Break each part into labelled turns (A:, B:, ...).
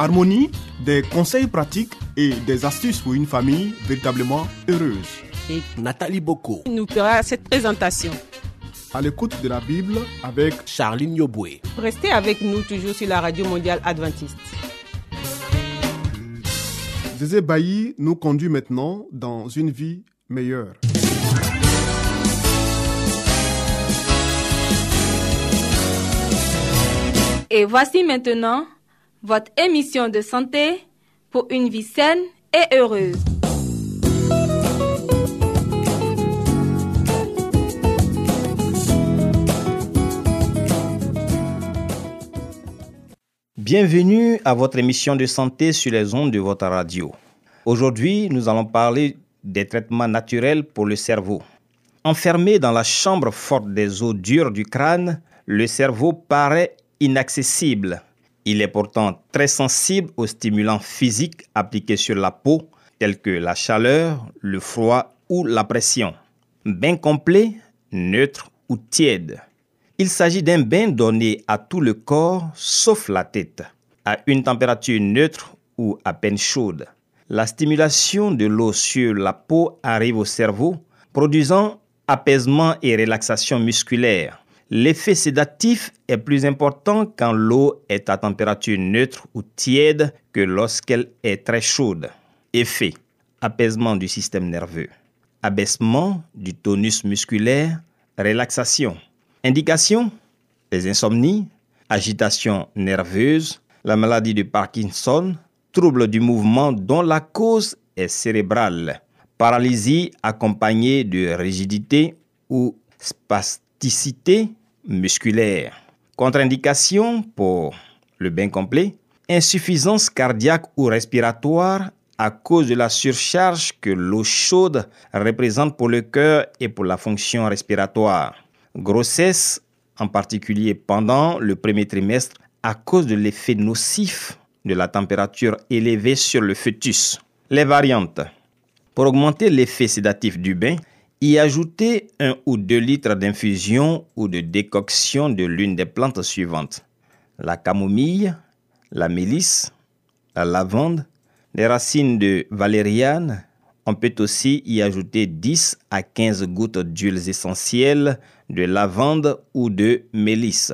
A: Harmonie, des conseils pratiques et des astuces pour une famille véritablement heureuse.
B: et
C: Nathalie Boko,
B: nous fera cette présentation.
A: À l'écoute de la Bible avec
C: Charline Yoboué.
B: Restez avec nous toujours sur la radio mondiale adventiste.
A: Zézé Bailly nous conduit maintenant dans une vie meilleure.
D: Et voici maintenant votre émission de santé pour une vie saine et heureuse.
E: Bienvenue à votre émission de santé sur les ondes de votre radio. Aujourd'hui, nous allons parler des traitements naturels pour le cerveau. Enfermé dans la chambre forte des eaux dures du crâne, le cerveau paraît inaccessible. Il est pourtant très sensible aux stimulants physiques appliqués sur la peau, tels que la chaleur, le froid ou la pression. Bain complet, neutre ou tiède. Il s'agit d'un bain donné à tout le corps sauf la tête, à une température neutre ou à peine chaude. La stimulation de l'eau sur la peau arrive au cerveau, produisant apaisement et relaxation musculaire. L'effet sédatif est plus important quand l'eau est à température neutre ou tiède que lorsqu'elle est très chaude. Effet apaisement du système nerveux, abaissement du tonus musculaire, relaxation. Indication les insomnies, agitation nerveuse, la maladie de Parkinson, troubles du mouvement dont la cause est cérébrale, paralysie accompagnée de rigidité ou spasticité musculaire. Contre-indication pour le bain complet, insuffisance cardiaque ou respiratoire à cause de la surcharge que l'eau chaude représente pour le cœur et pour la fonction respiratoire. Grossesse, en particulier pendant le premier trimestre, à cause de l'effet nocif de la température élevée sur le fœtus. Les variantes. Pour augmenter l'effet sédatif du bain, y ajouter un ou deux litres d'infusion ou de décoction de l'une des plantes suivantes. La camomille, la mélisse, la lavande, les racines de valériane. On peut aussi y ajouter 10 à 15 gouttes d'huiles essentielles de lavande ou de mélisse.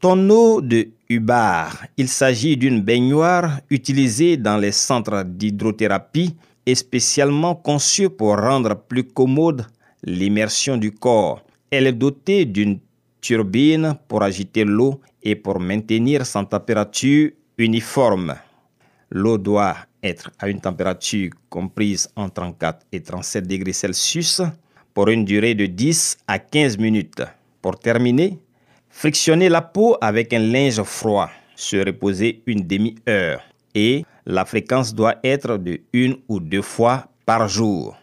E: Tonneau de Hubbard. Il s'agit d'une baignoire utilisée dans les centres d'hydrothérapie et spécialement conçue pour rendre plus commode l'immersion du corps. Elle est dotée d'une turbine pour agiter l'eau et pour maintenir sa température uniforme. L'eau doit être à une température comprise entre 34 et 37 degrés Celsius pour une durée de 10 à 15 minutes. Pour terminer, frictionner la peau avec un linge froid, se reposer une demi-heure et la fréquence doit être de une ou deux fois par jour.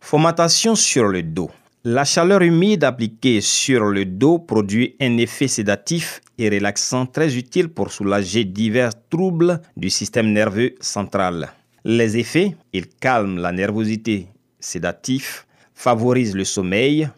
E: Fomentation sur le dos. La chaleur humide appliquée sur le dos produit un effet sédatif et relaxant très utile pour soulager divers troubles du système nerveux central. Les effets, il calme la nervosité sédatif, favorise le sommeil,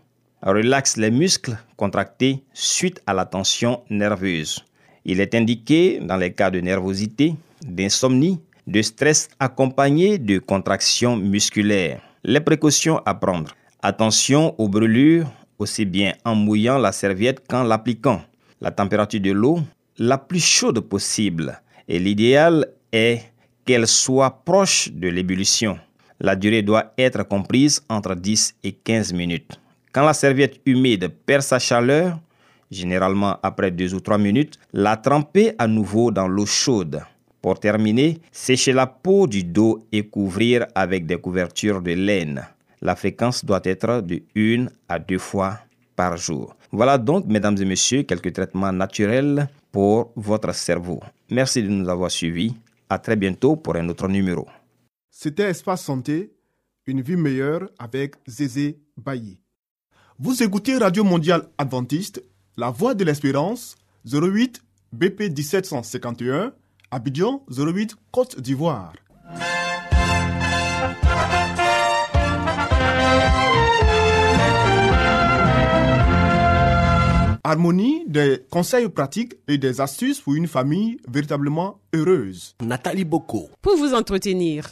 E: relaxe les muscles contractés suite à la tension nerveuse. Il est indiqué dans les cas de nervosité, d'insomnie, de stress accompagné de contractions musculaires. Les précautions à prendre. Attention aux brûlures, aussi bien en mouillant la serviette qu'en l'appliquant. La température de l'eau, la plus chaude possible. Et l'idéal est qu'elle soit proche de l'ébullition. La durée doit être comprise entre 10 et 15 minutes. Quand la serviette humide perd sa chaleur, généralement après 2 ou 3 minutes, la tremper à nouveau dans l'eau chaude. Pour terminer, sécher la peau du dos et couvrir avec des couvertures de laine. La fréquence doit être de 1 à 2 fois par jour. Voilà donc, mesdames et messieurs, quelques traitements naturels pour votre cerveau. Merci de nous avoir suivis. À très bientôt pour un autre numéro.
A: C'était Espace Santé, Une vie meilleure avec Zézé Bailly. Vous écoutez Radio Mondiale Adventiste, La Voix de l'Espérance, 08 BP 1751, Abidjan 08 Côte d'Ivoire. Harmonie, des conseils pratiques et des astuces pour une famille véritablement heureuse.
C: Nathalie Boko.
B: Pour vous entretenir.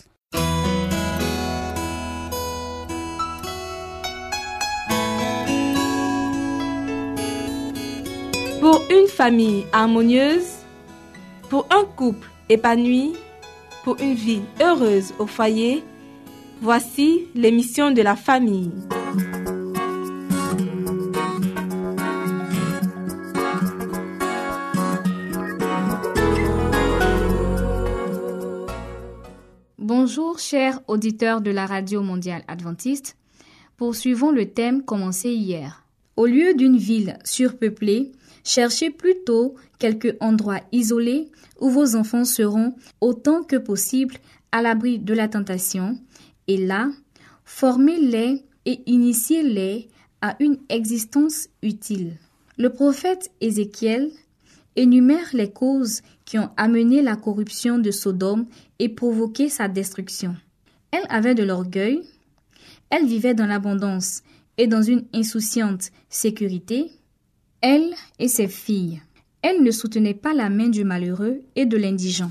D: Pour une famille harmonieuse, pour un couple épanoui, pour une vie heureuse au foyer, voici l'émission de la famille.
F: Bonjour chers auditeurs de la Radio mondiale adventiste. Poursuivons le thème commencé hier. Au lieu d'une ville surpeuplée, cherchez plutôt quelque endroit isolé où vos enfants seront autant que possible à l'abri de la tentation et là, formez-les et initiez-les à une existence utile. Le prophète Ézéchiel énumère les causes qui ont amené la corruption de Sodome et provoqué sa destruction. Elle avait de l'orgueil, elle vivait dans l'abondance et dans une insouciante sécurité, elle et ses filles. Elle ne soutenait pas la main du malheureux et de l'indigent.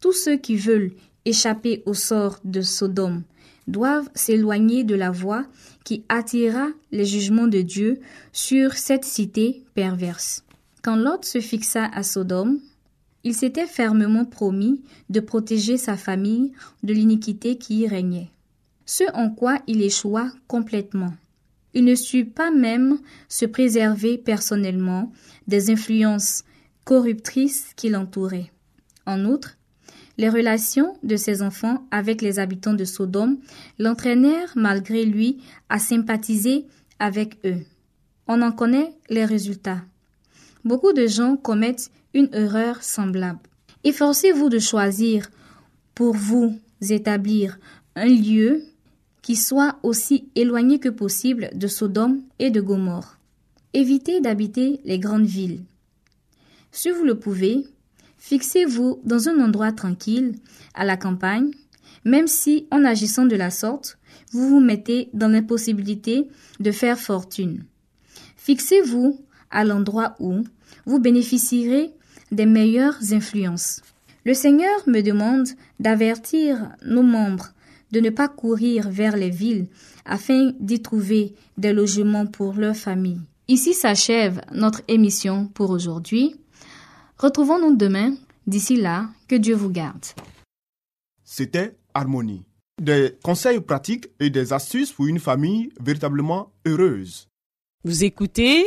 F: Tous ceux qui veulent échapper au sort de Sodome doivent s'éloigner de la voie qui attira les jugements de Dieu sur cette cité perverse. Quand Lot se fixa à Sodome, il s'était fermement promis de protéger sa famille de l'iniquité qui y régnait, ce en quoi il échoua complètement. Il ne sut pas même se préserver personnellement des influences corruptrices qui l'entouraient. En outre, les relations de ses enfants avec les habitants de Sodome l'entraînèrent malgré lui à sympathiser avec eux. On en connaît les résultats. Beaucoup de gens commettent une erreur semblable. Efforcez-vous de choisir pour vous établir un lieu qui soit aussi éloigné que possible de Sodome et de Gomorre. Évitez d'habiter les grandes villes. Si vous le pouvez, fixez-vous dans un endroit tranquille, à la campagne, même si en agissant de la sorte, vous vous mettez dans l'impossibilité de faire fortune. Fixez-vous à l'endroit où vous bénéficierez des meilleures influences. Le Seigneur me demande d'avertir nos membres de ne pas courir vers les villes afin d'y trouver des logements pour leur famille. Ici s'achève notre émission pour aujourd'hui. Retrouvons-nous demain. D'ici là, que Dieu vous garde.
A: C'était Harmonie. Des conseils pratiques et des astuces pour une famille véritablement heureuse.
B: Vous écoutez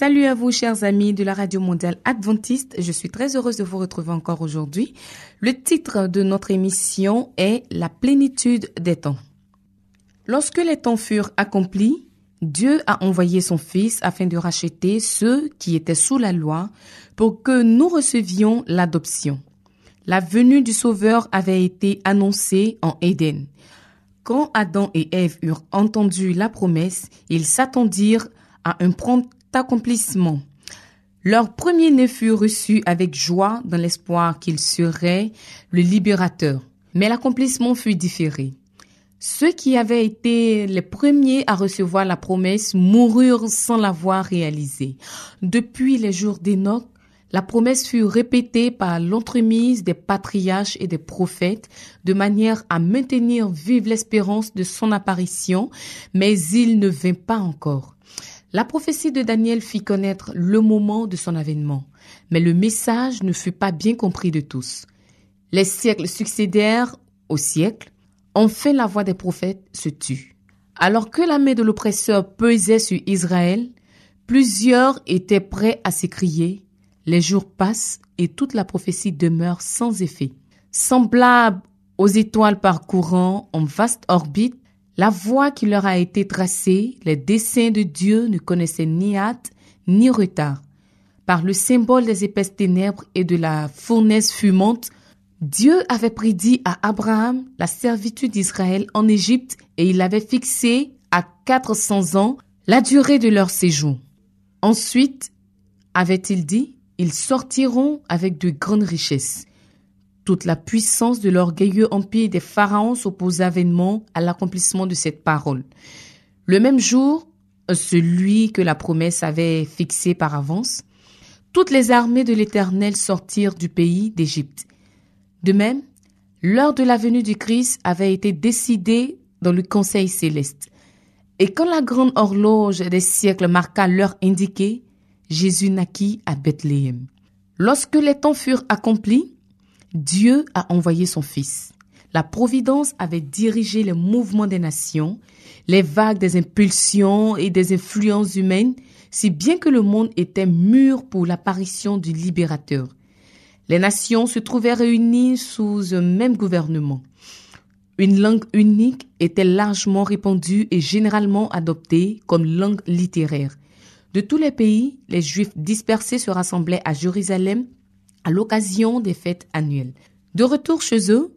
G: Salut à vous, chers amis de la Radio Mondiale Adventiste. Je suis très heureuse de vous retrouver encore aujourd'hui. Le titre de notre émission est La plénitude des temps. Lorsque les temps furent accomplis, Dieu a envoyé son Fils afin de racheter ceux qui étaient sous la loi pour que nous recevions l'adoption. La venue du Sauveur avait été annoncée en Éden. Quand Adam et Ève eurent entendu la promesse, ils s'attendirent à un prompt accomplissement. Leur premier-né fut reçu avec joie dans l'espoir qu'il serait le libérateur. Mais l'accomplissement fut différé. Ceux qui avaient été les premiers à recevoir la promesse moururent sans l'avoir réalisée. Depuis les jours d'Enoch, la promesse fut répétée par l'entremise des patriarches et des prophètes de manière à maintenir vive l'espérance de son apparition, mais il ne vint pas encore. La prophétie de Daniel fit connaître le moment de son avènement, mais le message ne fut pas bien compris de tous. Les siècles succédèrent au siècle, enfin la voix des prophètes se tut. Alors que la main de l'oppresseur pesait sur Israël, plusieurs étaient prêts à s'écrier les jours passent et toute la prophétie demeure sans effet. Semblable aux étoiles parcourant en vaste orbite, la voie qui leur a été tracée, les desseins de Dieu ne connaissaient ni hâte ni retard. Par le symbole des épaisses ténèbres et de la fournaise fumante, Dieu avait prédit à Abraham la servitude d'Israël en Égypte et il avait fixé à 400 ans la durée de leur séjour. Ensuite, avait-il dit, ils sortiront avec de grandes richesses. Toute la puissance de l'orgueilleux empire des pharaons s'opposa vainement à l'accomplissement de cette parole. Le même jour, celui que la promesse avait fixé par avance, toutes les armées de l'Éternel sortirent du pays d'Égypte. De même, l'heure de la venue du Christ avait été décidée dans le Conseil céleste. Et quand la grande horloge des siècles marqua l'heure indiquée, Jésus naquit à Bethléem. Lorsque les temps furent accomplis, Dieu a envoyé son Fils. La Providence avait dirigé les mouvements des nations, les vagues des impulsions et des influences humaines, si bien que le monde était mûr pour l'apparition du libérateur. Les nations se trouvaient réunies sous un même gouvernement. Une langue unique était largement répandue et généralement adoptée comme langue littéraire. De tous les pays, les Juifs dispersés se rassemblaient à Jérusalem à l'occasion des fêtes annuelles. De retour chez eux,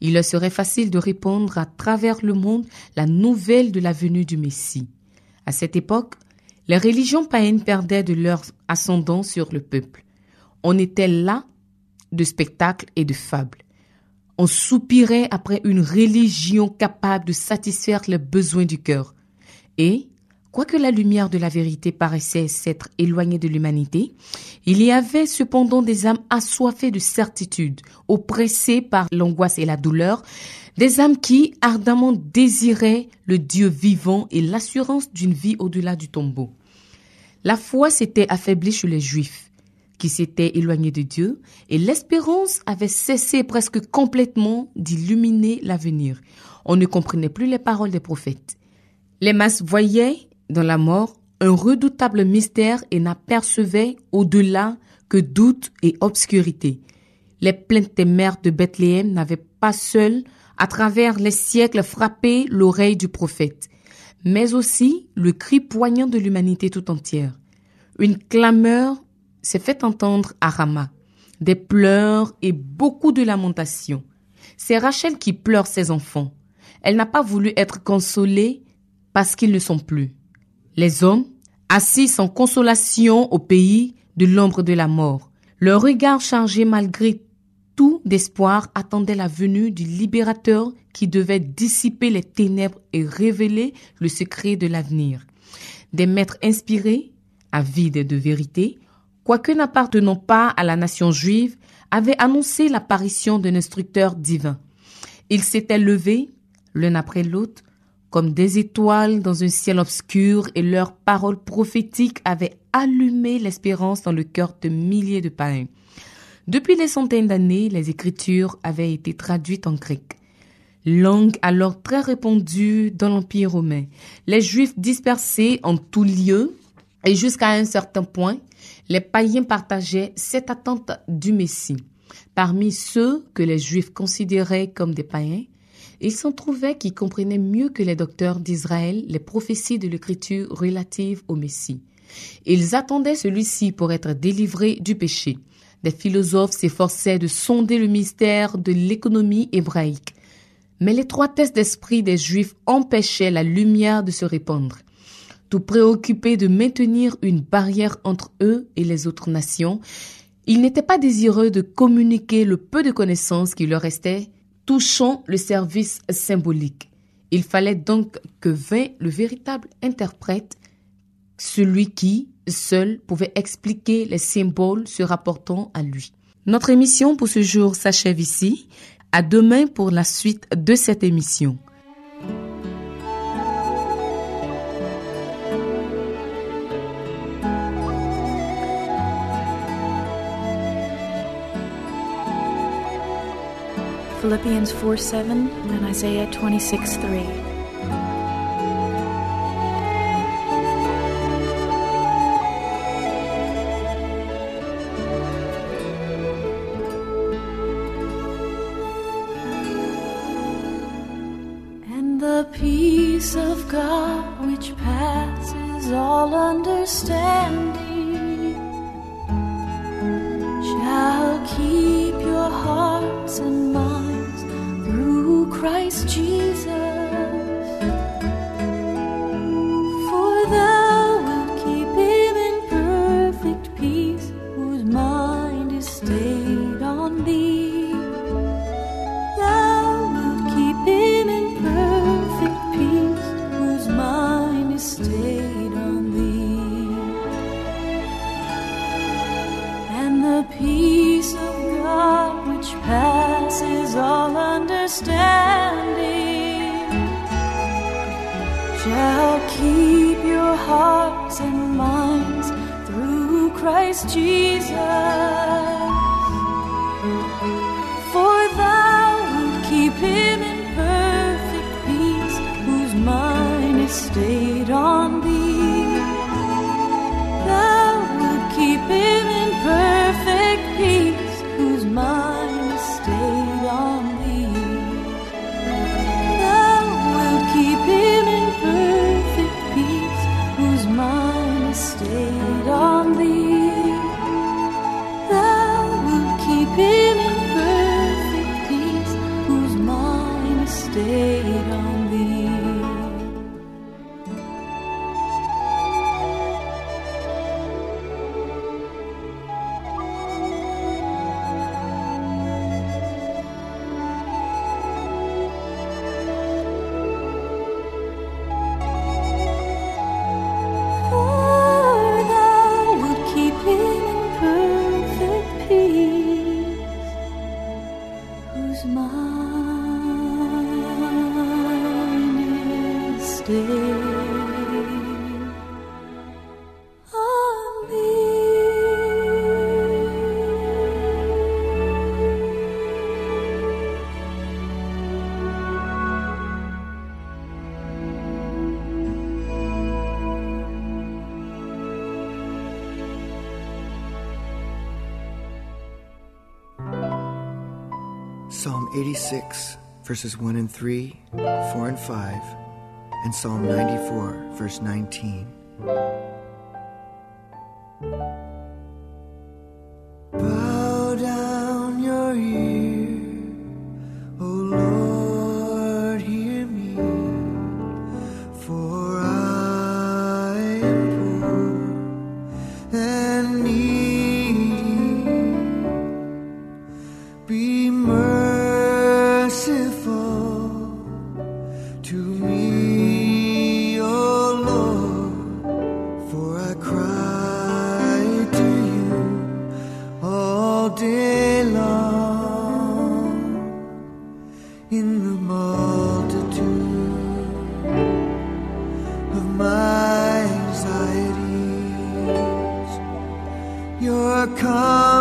G: il leur serait facile de répondre à travers le monde la nouvelle de la venue du Messie. À cette époque, les religions païennes perdaient de leur ascendant sur le peuple. On était là de spectacles et de fables. On soupirait après une religion capable de satisfaire les besoins du cœur. Et, Quoique la lumière de la vérité paraissait s'être éloignée de l'humanité, il y avait cependant des âmes assoiffées de certitude, oppressées par l'angoisse et la douleur, des âmes qui ardemment désiraient le Dieu vivant et l'assurance d'une vie au-delà du tombeau. La foi s'était affaiblie chez les Juifs, qui s'étaient éloignés de Dieu, et l'espérance avait cessé presque complètement d'illuminer l'avenir. On ne comprenait plus les paroles des prophètes. Les masses voyaient dans la mort un redoutable mystère et n'apercevait au-delà que doute et obscurité. Les plaintes des mères de Bethléem n'avaient pas seules, à travers les siècles, frappé l'oreille du prophète, mais aussi le cri poignant de l'humanité tout entière. Une clameur s'est fait entendre à Rama, des pleurs et beaucoup de lamentations. C'est Rachel qui pleure ses enfants. Elle n'a pas voulu être consolée parce qu'ils ne sont plus. Les hommes, assis sans consolation au pays de l'ombre de la mort, leur regard chargé malgré tout d'espoir attendaient la venue du libérateur qui devait dissiper les ténèbres et révéler le secret de l'avenir. Des maîtres inspirés, avides de vérité, quoique n'appartenant pas à la nation juive, avaient annoncé l'apparition d'un instructeur divin. Ils s'étaient levés, l'un après l'autre, comme des étoiles dans un ciel obscur et leurs paroles prophétiques avaient allumé l'espérance dans le cœur de milliers de païens. Depuis des centaines d'années, les écritures avaient été traduites en grec. Langue alors très répandue dans l'Empire romain. Les Juifs dispersés en tous lieux et jusqu'à un certain point, les païens partageaient cette attente du Messie. Parmi ceux que les Juifs considéraient comme des païens, il s'en trouvait qui comprenaient mieux que les docteurs d'Israël les prophéties de l'écriture relatives au Messie. Ils attendaient celui-ci pour être délivré du péché. Des philosophes s'efforçaient de sonder le mystère de l'économie hébraïque. Mais l'étroitesse d'esprit des Juifs empêchait la lumière de se répandre. Tout préoccupés de maintenir une barrière entre eux et les autres nations, ils n'étaient pas désireux de communiquer le peu de connaissances qui leur restait touchant le service symbolique. Il fallait donc que vint le véritable interprète, celui qui, seul, pouvait expliquer les symboles se rapportant à lui. Notre émission pour ce jour s'achève ici. À demain pour la suite de cette émission.
H: Philippians 4 7 and Isaiah 26 3.
I: Psalm 86, verses 1 and 3, 4 and 5, and Psalm 94, verse 19. in the multitude of my anxieties. Your come.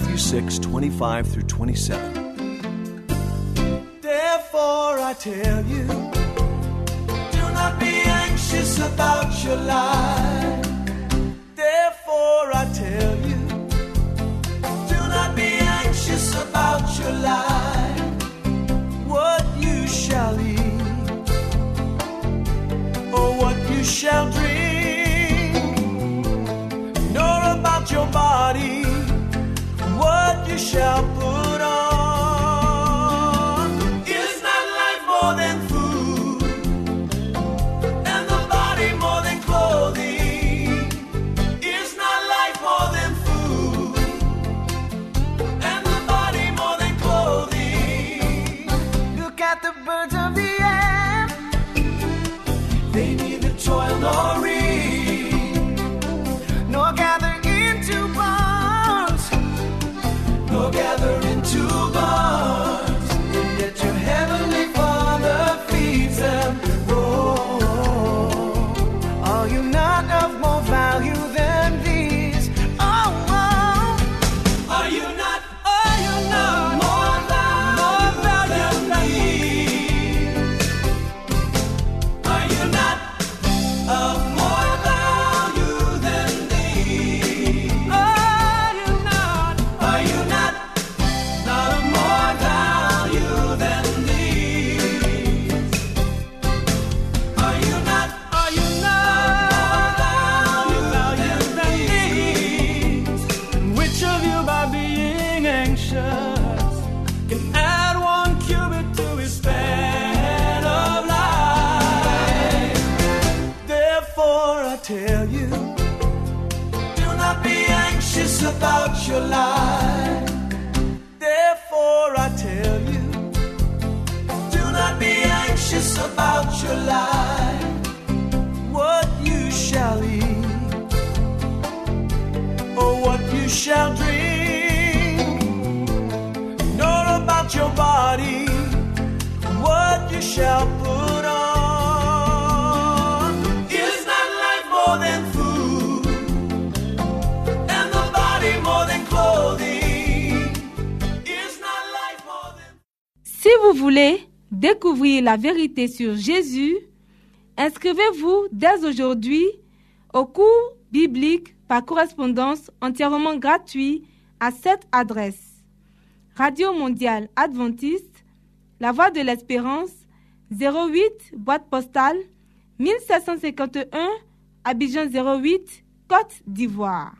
J: Matthew 6 25 through 27.
K: Therefore, I tell you, do not be anxious about your life shall put
D: Si vous voulez découvrir la vérité sur Jésus, inscrivez-vous dès aujourd'hui au cours biblique par correspondance entièrement gratuit à cette adresse. Radio Mondiale Adventiste, La Voix de l'Espérance, 08 boîte postale 1751 Abidjan 08 Côte d'Ivoire.